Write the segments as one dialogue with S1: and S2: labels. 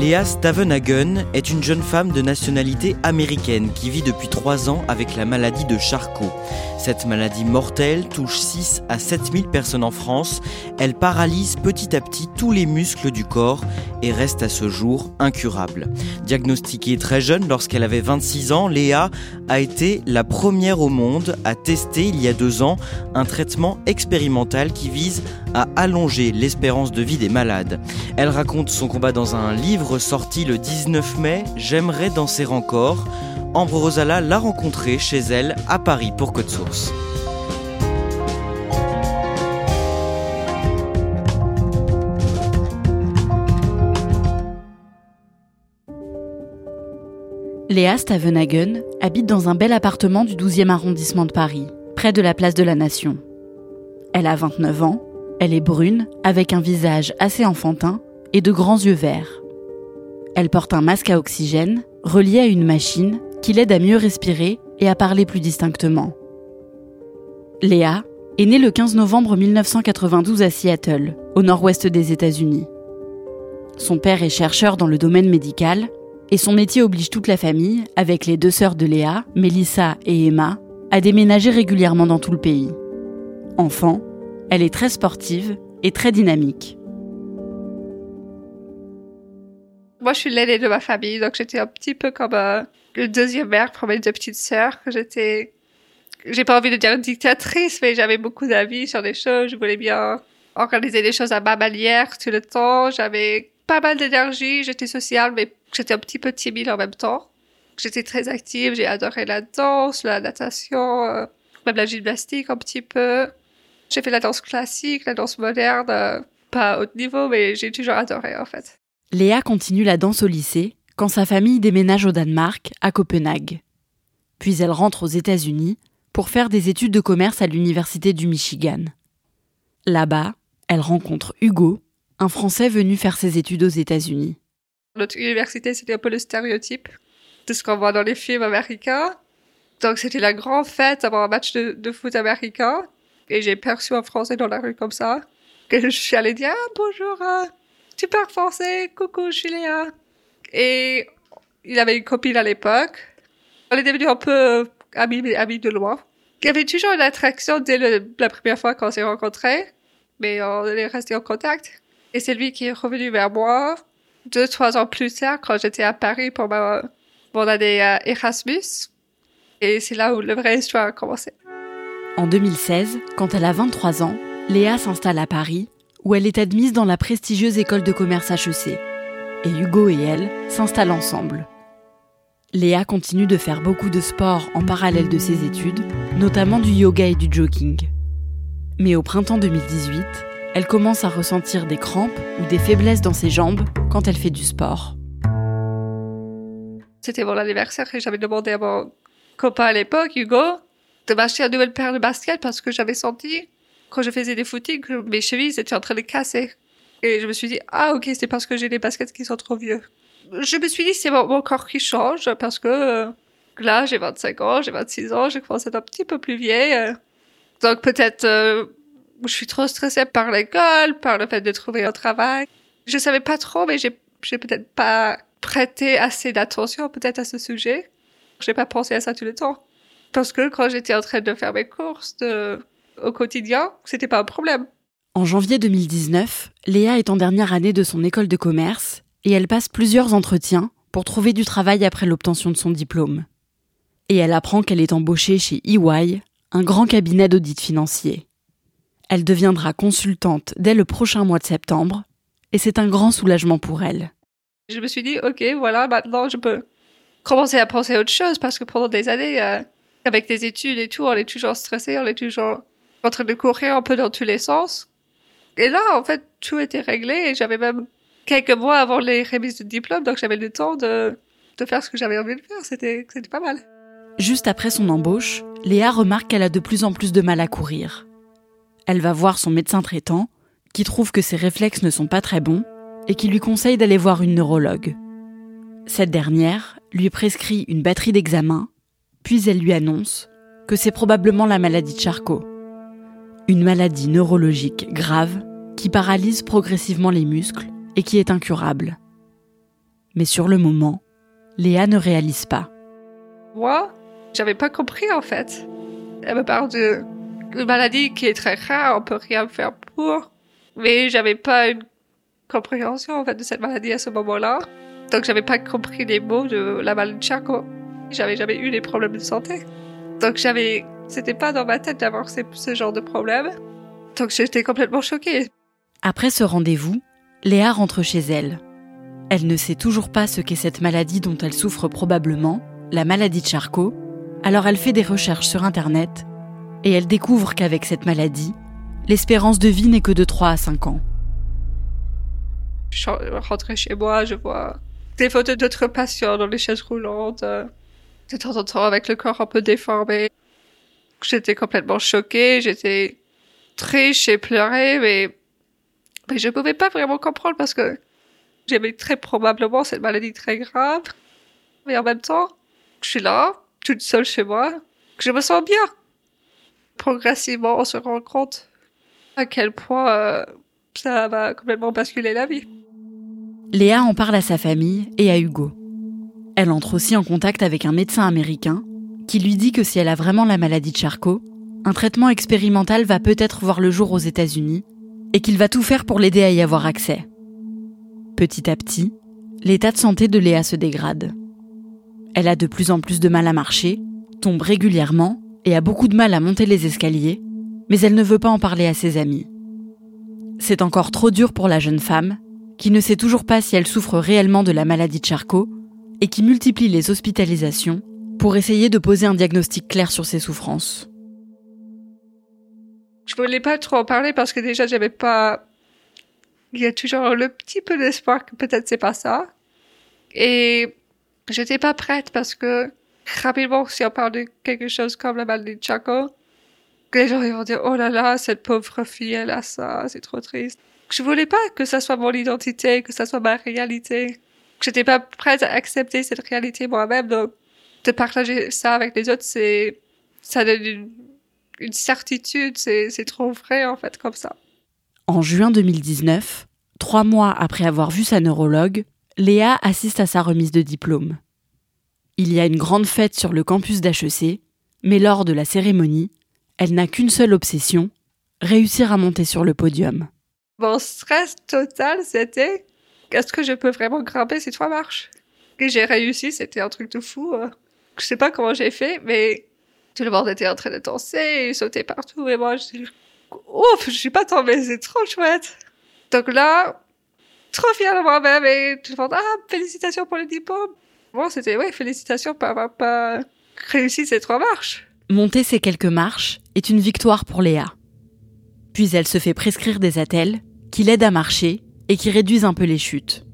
S1: Léa Stavenhagen est une jeune femme de nationalité américaine qui vit depuis 3 ans avec la maladie de Charcot. Cette maladie mortelle touche 6 à 7 000 personnes en France. Elle paralyse petit à petit tous les muscles du corps et reste à ce jour incurable. Diagnostiquée très jeune lorsqu'elle avait 26 ans, Léa a été la première au monde à tester il y a deux ans un traitement expérimental qui vise à allonger l'espérance de vie des malades. Elle raconte son combat dans un livre sorti le 19 mai, J'aimerais danser encore. Ambre Rosala l'a rencontrée chez elle à Paris pour Code Source.
S2: Léa Stavenhagen habite dans un bel appartement du 12e arrondissement de Paris, près de la place de la Nation. Elle a 29 ans, elle est brune, avec un visage assez enfantin et de grands yeux verts. Elle porte un masque à oxygène relié à une machine qui l'aide à mieux respirer et à parler plus distinctement. Léa est née le 15 novembre 1992 à Seattle, au nord-ouest des États-Unis. Son père est chercheur dans le domaine médical et son métier oblige toute la famille, avec les deux sœurs de Léa, Melissa et Emma, à déménager régulièrement dans tout le pays. Enfant, elle est très sportive et très dynamique.
S3: Moi, je suis l'aînée de ma famille, donc j'étais un petit peu comme euh, le deuxième mère pour mes deux petites sœurs. J'étais, j'ai pas envie de dire dictatrice, mais j'avais beaucoup d'avis sur des choses. Je voulais bien organiser des choses à ma manière tout le temps. J'avais pas mal d'énergie. J'étais sociale, mais j'étais un petit peu timide en même temps. J'étais très active. J'ai adoré la danse, la natation, euh, même la gymnastique un petit peu. J'ai fait la danse classique, la danse moderne, euh, pas à haut niveau, mais j'ai toujours adoré en fait.
S2: Léa continue la danse au lycée quand sa famille déménage au Danemark, à Copenhague. Puis elle rentre aux États-Unis pour faire des études de commerce à l'Université du Michigan. Là-bas, elle rencontre Hugo, un Français venu faire ses études aux États-Unis.
S3: Notre université, c'était un peu le stéréotype de ce qu'on voit dans les films américains. Donc c'était la grande fête avant un match de, foot américain. Et j'ai perçu un Français dans la rue comme ça. Et je suis allée dire ah, bonjour, euh, parles français, coucou, je. Et il avait une copine à l'époque. On est devenus un peu amis, amis de loin. Il y avait toujours une attraction dès la première fois qu'on s'est rencontrés, mais on est resté en contact. Et c'est lui qui est revenu vers moi deux, trois ans plus tard quand j'étais à Paris pour ma, mon année à Erasmus. Et c'est là où la vraie histoire a commencé.
S2: En 2016, quand elle a 23 ans, Léa s'installe à Paris, où elle est admise dans la prestigieuse école de commerce HEC. Et Hugo et elle s'installent ensemble. Léa continue de faire beaucoup de sport en parallèle de ses études, notamment du yoga et du jogging. Mais au printemps 2018, elle commence à ressentir des crampes ou des faiblesses dans ses jambes quand elle fait du sport.
S3: C'était mon anniversaire et j'avais demandé à mon copain à l'époque, Hugo, de m'acheter une nouvelle paire de baskets parce que j'avais senti, quand je faisais des footings, mes chevilles étaient en train de casser. Et je me suis dit, ah ok, c'est parce que j'ai des baskets qui sont trop vieux. Je me suis dit, c'est mon, mon corps qui change parce que euh, là, j'ai 25 ans, j'ai 26 ans, je commence à être un petit peu plus vieille. euh. Donc peut-être, euh, je suis trop stressée par l'école, par le fait de trouver un travail. Je savais pas trop, mais j'ai, j'ai peut-être pas prêté assez d'attention peut-être à ce sujet. J'ai pas pensé à ça tout le temps. Parce que quand j'étais en train de faire mes courses de, au quotidien, c'était pas un problème.
S2: En janvier 2019, Léa est en dernière année de son école de commerce et elle passe plusieurs entretiens pour trouver du travail après l'obtention de son diplôme. Et elle apprend qu'elle est embauchée chez EY, un grand cabinet d'audit financier. Elle deviendra consultante dès le prochain mois de septembre, et c'est un grand soulagement pour elle.
S3: Je me suis dit, ok, voilà, maintenant je peux commencer à penser à autre chose, parce que pendant des années, euh, avec des études et tout, on est toujours stressé, on est toujours en train de courir un peu dans tous les sens. Et là, en fait, tout était réglé et j'avais même quelques mois avant les remises de diplôme, donc j'avais le temps de, de faire ce que j'avais envie de faire. C'était, c'était pas mal.
S2: Juste après son embauche, Léa remarque qu'elle a de plus en plus de mal à courir. Elle va voir son médecin traitant, qui trouve que ses réflexes ne sont pas très bons et qui lui conseille d'aller voir une neurologue. Cette dernière lui prescrit une batterie d'examens, puis elle lui annonce que c'est probablement la maladie de Charcot. Une maladie neurologique grave qui paralyse progressivement les muscles et qui est incurable. Mais sur le moment, Léa ne réalise pas.
S3: Moi, j'avais pas compris en fait. Elle me parle de une maladie qui est très rare, on peut rien faire pour. Mais j'avais pas une compréhension en fait de cette maladie à ce moment-là. Donc j'avais pas compris les mots de la maladie de Charcot. J'avais jamais eu des problèmes de santé. Donc j'avais, c'était pas dans ma tête d'avoir ce genre de problème. Donc j'étais complètement choquée.
S2: Après ce rendez-vous, Léa rentre chez elle. Elle ne sait toujours pas ce qu'est cette maladie dont elle souffre probablement, la maladie de Charcot, alors elle fait des recherches sur Internet et elle découvre qu'avec cette maladie, l'espérance de vie n'est que de 3 à 5 ans.
S3: Je rentre chez moi, je vois des photos d'autres patients dans les chaises roulantes, euh, de temps en temps avec le corps un peu déformé. J'étais complètement choquée, j'étais triste, j'ai pleuré, mais, mais je pouvais pas vraiment comprendre parce que j'avais très probablement cette maladie très grave. Mais en même temps, je suis là, toute seule chez moi, que je me sens bien. Progressivement, on se rend compte à quel point euh, ça va complètement basculer la vie.
S2: Léa en parle à sa famille et à Hugo. Elle entre aussi en contact avec un médecin américain qui lui dit que si elle a vraiment la maladie de Charcot, un traitement expérimental va peut-être voir le jour aux États-Unis et qu'il va tout faire pour l'aider à y avoir accès. Petit à petit, l'état de santé de Léa se dégrade. Elle a de plus en plus de mal à marcher, tombe régulièrement et a beaucoup de mal à monter les escaliers, mais elle ne veut pas en parler à ses amis. C'est encore trop dur pour la jeune femme, qui ne sait toujours pas si elle souffre réellement de la maladie de Charcot et qui multiplie les hospitalisations pour essayer de poser un diagnostic clair sur ses souffrances.
S3: Je voulais pas trop en parler parce que déjà j'avais pas il y a toujours le petit peu d'espoir que peut-être c'est pas ça. Et j'étais pas prête parce que rapidement, si on parle de quelque chose comme la maladie de Charcot, les gens vont dire, oh là là, cette pauvre fille, elle a ça, c'est trop triste. Je voulais pas que ça soit mon identité, que ça soit ma réalité. J'étais pas prête à accepter cette réalité moi-même, donc de partager ça avec les autres, c'est, ça donne une, une certitude, c'est, c'est trop vrai en fait comme ça.
S2: En juin 2019, trois mois après avoir vu sa neurologue, Léa assiste à sa remise de diplôme. Il y a une grande fête sur le campus d'HEC, mais lors de la cérémonie, elle n'a qu'une seule obsession, réussir à monter sur le podium.
S3: Mon stress total, c'était est-ce que je peux vraiment grimper ces trois marches? Et j'ai réussi, c'était un truc de fou. Hein. Je sais pas comment j'ai fait, mais tout le monde était en train de danser et sauter partout. Et moi, je ouf, je suis pas tombée, c'est trop chouette. Donc là, trop fière de moi-même et tout le monde, ah, félicitations pour le diplôme. Bon, c'était, ouais, félicitations pour avoir pas réussi ces trois marches.
S2: Monter ces quelques marches est une victoire pour Léa. Puis elle se fait prescrire des attelles qui l'aident à marcher et qui réduisent un peu les chutes.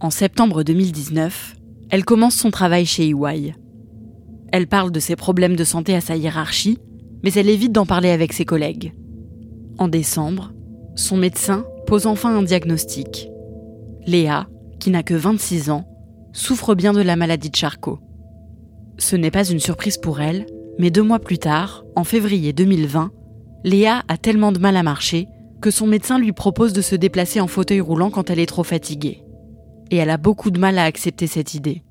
S2: En septembre 2019, elle commence son travail chez EY. Elle parle de ses problèmes de santé à sa hiérarchie, mais elle évite d'en parler avec ses collègues. En décembre, son médecin pose enfin un diagnostic. Léa, qui n'a que 26 ans, souffre bien de la maladie de Charcot. Ce n'est pas une surprise pour elle, mais deux mois plus tard, en février 2020, Léa a tellement de mal à marcher que son médecin lui propose de se déplacer en fauteuil roulant quand elle est trop fatiguée. Et elle a beaucoup de mal à accepter cette idée.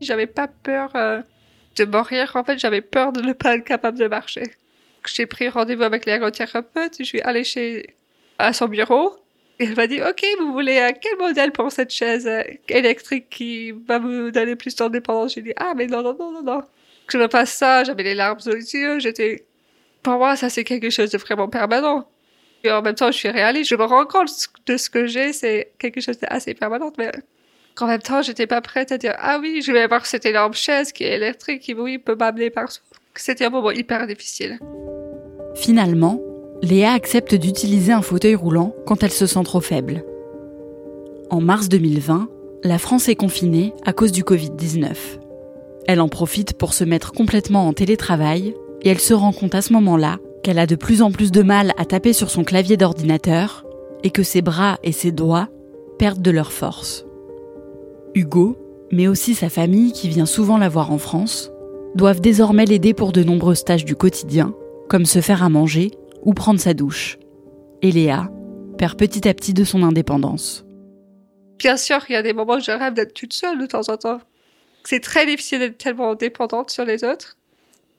S3: J'avais pas peur euh, de mourir, en fait, j'avais peur de ne pas être capable de marcher. J'ai pris rendez-vous avec l'ergothérapeute, je suis allée chez, à son bureau, Et elle m'a dit, OK, vous voulez quel modèle pour cette chaise euh, électrique qui va vous donner plus d'indépendance? J'ai dit, ah, mais non, non, non, non, non. Je me passe ça, j'avais les larmes aux yeux, j'étais, pour moi, ça c'est quelque chose de vraiment permanent. En même temps, je suis réaliste, je me rends compte de ce que j'ai, c'est quelque chose d'assez permanent, mais en même temps, j'étais pas prête à dire, ah oui, je vais avoir cette énorme chaise qui est électrique, qui, oui, peut m'amener partout. C'était un moment hyper difficile.
S2: Finalement, Léa accepte d'utiliser un fauteuil roulant quand elle se sent trop faible. En mars 2020, la France est confinée à cause du Covid-19. Elle en profite pour se mettre complètement en télétravail et elle se rend compte à ce moment-là qu'elle a de plus en plus de mal à taper sur son clavier d'ordinateur et que ses bras et ses doigts perdent de leur force. Hugo, mais aussi sa famille qui vient souvent la voir en France, doivent désormais l'aider pour de nombreuses tâches du quotidien, comme se faire à manger ou prendre sa douche. Et Léa perd petit à petit de son indépendance.
S3: Bien sûr, il y a des moments où je rêve d'être toute seule de temps en temps. C'est très difficile d'être tellement dépendante sur les autres,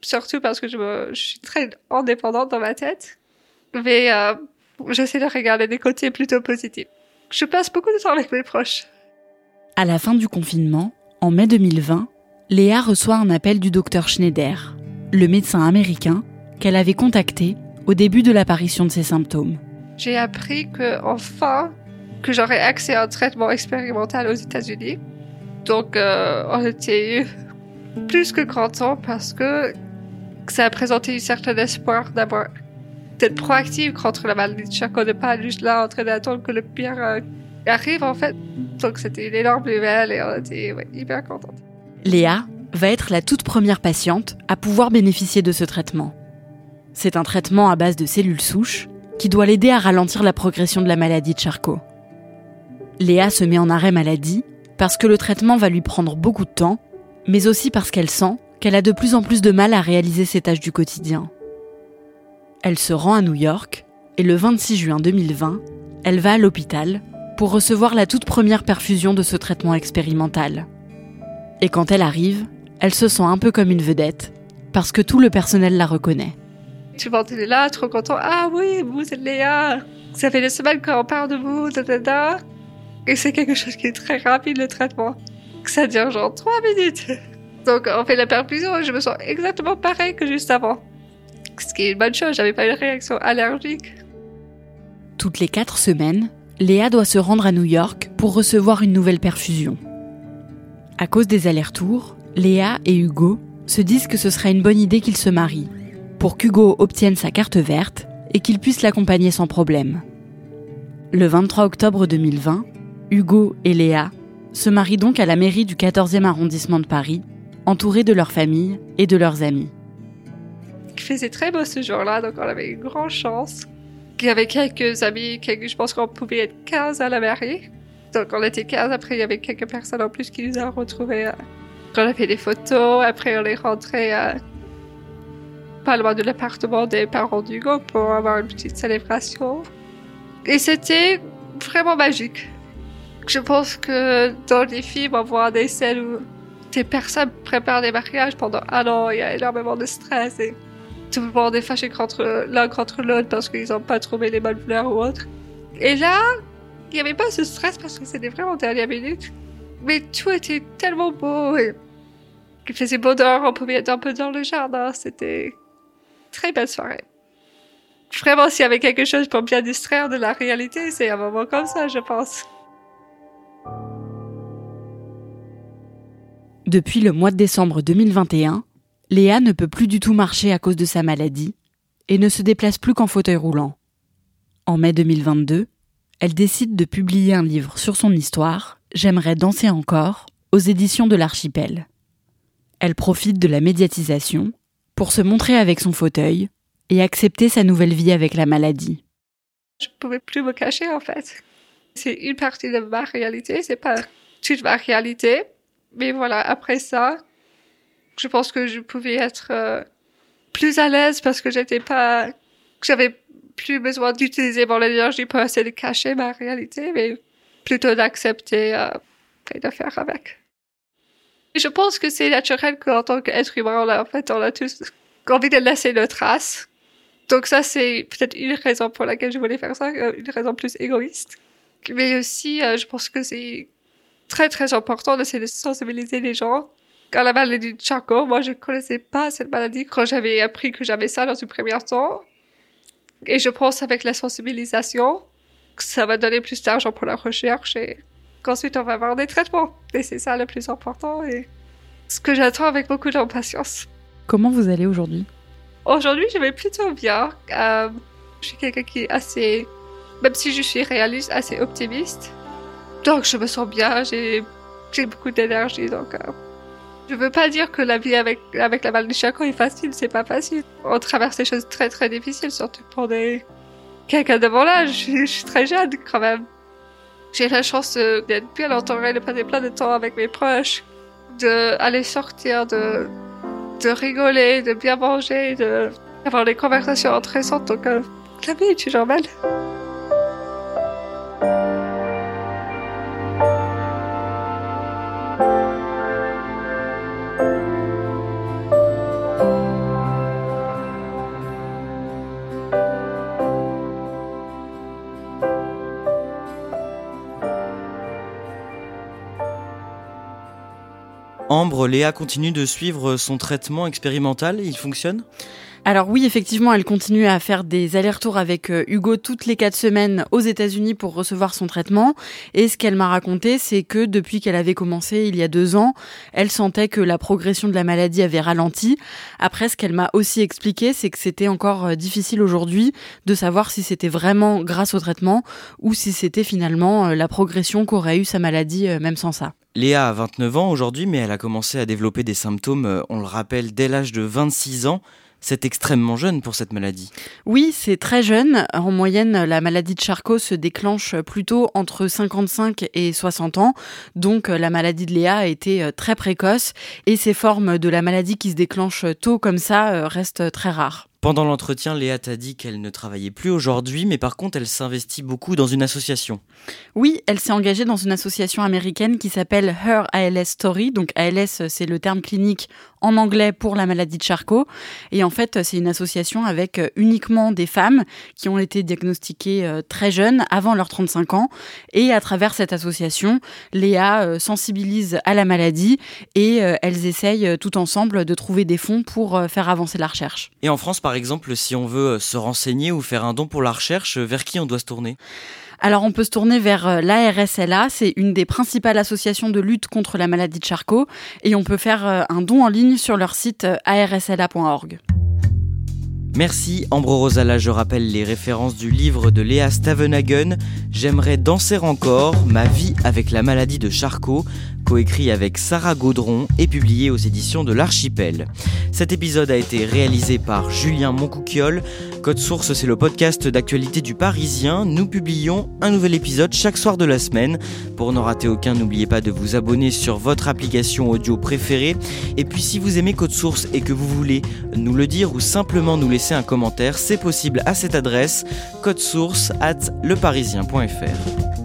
S3: surtout parce que je, me, je suis très indépendante dans ma tête. Mais euh, j'essaie de regarder des côtés plutôt positifs. Je passe beaucoup de temps avec mes proches.
S2: À la fin du confinement, en mai 2020, Léa reçoit un appel du docteur Schneider, le médecin américain qu'elle avait contacté au début de l'apparition de ses symptômes.
S3: J'ai appris que enfin que j'aurais accès à un traitement expérimental aux États-Unis. Donc euh, on était plus que content parce que ça a présenté un certain espoir d'être proactive contre la maladie de Charcot, de pas juste là en train d'attendre que le pire euh, arrive en fait. Donc c'était une énorme nouvelle et on était hyper contente.
S2: Léa va être la toute première patiente à pouvoir bénéficier de ce traitement. C'est un traitement à base de cellules souches qui doit l'aider à ralentir la progression de la maladie de Charcot. Léa se met en arrêt maladie parce que le traitement va lui prendre beaucoup de temps, mais aussi parce qu'elle sent qu'elle a de plus en plus de mal à réaliser ses tâches du quotidien. Elle se rend à New York et le 26 juin 2020, elle va à l'hôpital pour recevoir la toute première perfusion de ce traitement expérimental. Et quand elle arrive, elle se sent un peu comme une vedette, parce que tout le personnel la reconnaît.
S3: Tu vois, est là, trop content. Ah oui, vous êtes Léa. Ça fait des semaines qu'on parle de vous, da, Et c'est quelque chose qui est très rapide, le traitement. Ça dure genre trois minutes. Donc, on fait la perfusion et je me sens exactement pareil que juste avant. Ce qui est une bonne chose, j'avais pas une réaction allergique.
S2: Toutes les quatre semaines, Léa doit se rendre à New York pour recevoir une nouvelle perfusion. À cause des allers-retours, Léa et Hugo se disent que ce serait une bonne idée qu'ils se marient, pour qu'Hugo obtienne sa carte verte et qu'il puisse l'accompagner sans problème. Le 23 octobre 2020, Hugo et Léa se marient donc à la mairie du 14e arrondissement de Paris, entourés de leur famille et de leurs amis.
S3: Il faisait très beau ce jour-là, donc on avait une grande chance. Il y avait quelques amis, quelques, je pense qu'on pouvait être 15 à la mairie. Donc on était 15, après il y avait quelques personnes en plus qui nous ont retrouvés. On a fait des photos, après on est rentré pas loin de l'appartement des parents d'Hugo pour avoir une petite célébration. Et c'était vraiment magique. Je pense que dans les films, on voit des scènes où des personnes préparent des mariages pendant un an, il y a énormément de stress et tout le monde est fâché contre l'un contre l'autre parce qu'ils n'ont pas trouvé les bonnes fleurs ou autre. Et là, il n'y avait pas ce stress parce que c'était vraiment dernière minute. Mais tout était tellement beau et il faisait beau dehors, on pouvait être un peu dans le jardin. C'était très belle soirée. Vraiment, s'il y avait quelque chose pour bien distraire de la réalité, c'est un moment comme ça, je pense.
S2: Depuis le mois de décembre 2021, Léa ne peut plus du tout marcher à cause de sa maladie et ne se déplace plus qu'en fauteuil roulant. En mai 2022, elle décide de publier un livre sur son histoire, J'aimerais danser encore, aux éditions de l'Archipel. Elle profite de la médiatisation pour se montrer avec son fauteuil et accepter sa nouvelle vie avec la maladie.
S3: Je pouvais plus me cacher en fait. C'est une partie de ma réalité, c'est pas toute ma réalité. Mais voilà, après ça, je pense que je pouvais être euh, plus à l'aise parce que j'étais pas, j'avais plus besoin d'utiliser mon énergie pour essayer de cacher ma réalité, mais plutôt d'accepter euh, et de faire avec. je pense que c'est naturel qu'en tant qu'être humain, on a, en fait, on a tous envie de laisser nos traces. Donc ça, c'est peut-être une raison pour laquelle je voulais faire ça, euh, une raison plus égoïste. Mais aussi, euh, je pense que c'est très très important de sensibiliser les gens. Quand la maladie de Charcot, moi je connaissais pas cette maladie quand j'avais appris que j'avais ça dans une première temps. Et je pense avec la sensibilisation, que ça va donner plus d'argent pour la recherche et qu'ensuite on va avoir des traitements. Et c'est ça le plus important et ce que j'attends avec beaucoup d'impatience.
S2: Comment vous allez aujourd'hui?
S3: Aujourd'hui, je vais plutôt bien. Euh, je suis quelqu'un qui est assez, même si je suis réaliste, assez optimiste. Donc je me sens bien, j'ai beaucoup d'énergie. Donc euh, je veux pas dire que la vie avec, avec la maladie de Charcot est facile, c'est pas facile. On traverse des choses très très difficiles, surtout pour des quelqu'un de mon âge. Je, suis très jeune quand même. J'ai la chance d'être bien entourée, de passer plein de temps avec mes proches, de aller sortir, de, de rigoler, de bien manger, de avoir des conversations intéressantes. Donc euh, la vie est toujours belle.
S1: Ambre, Léa continue de suivre son traitement expérimental, il fonctionne?
S2: Alors oui, effectivement, elle continue à faire des allers-retours avec euh, Hugo toutes les quatre semaines aux États-Unis pour recevoir son traitement. Et ce qu'elle m'a raconté, c'est que depuis qu'elle avait commencé il y a deux ans, elle sentait que la progression de la maladie avait ralenti. Après, ce qu'elle m'a aussi expliqué, c'est que c'était encore euh, difficile aujourd'hui de savoir si c'était vraiment grâce au traitement ou si c'était finalement euh, la progression qu'aurait eu sa maladie même sans ça.
S1: Léa a 29 ans aujourd'hui, mais elle a commencé à développer des symptômes, on le rappelle, dès l'âge de 26 ans. C'est extrêmement jeune pour cette maladie.
S2: Oui, c'est très jeune. En moyenne, la maladie de Charcot se déclenche plutôt entre 55 et 60 ans. Donc la maladie de Léa a été euh, très précoce et ces formes de la maladie qui se déclenchent tôt comme ça euh, restent très rares.
S1: Pendant l'entretien, Léa t'a dit qu'elle ne travaillait plus aujourd'hui, mais par contre, elle s'investit beaucoup dans une association.
S2: Oui, elle s'est engagée dans une association américaine qui s'appelle Her ALS Story. Donc ALS, c'est le terme clinique en anglais pour la maladie de Charcot. Et en fait, c'est une association avec euh, uniquement des femmes qui ont été diagnostiquées euh, très jeunes, avant leurs 35 ans. Et à travers cette association, Léa euh, sensibilise à la maladie et elles essayent tout ensemble de trouver des fonds pour faire avancer la recherche.
S1: Et en France, par par exemple, si on veut euh, se renseigner ou faire un don pour la recherche, vers qui on doit se tourner?
S2: Alors on peut se tourner vers euh, l'ARSLA, c'est une des principales associations de lutte contre la maladie de Charcot, et on peut faire euh, un don en ligne sur leur site arsla.org.
S1: Merci Ambro Rosala, je rappelle les références du livre de Léa Stavenhagen, J'aimerais danser encore, ma vie avec la maladie de Charcot, coécrit avec Sarah Gaudron et publié aux éditions de l'Archipel. Cet épisode a été réalisé par Julien Moncouquiole. Code Source, c'est le podcast d'actualité du Parisien. Nous publions un nouvel épisode chaque soir de la semaine. Pour n'en rater aucun, n'oubliez pas de vous abonner sur votre application audio préférée. Et puis si vous aimez Code Source et que vous voulez nous le dire ou simplement nous laisser un commentaire, c'est possible à cette adresse code source at leparisien.fr.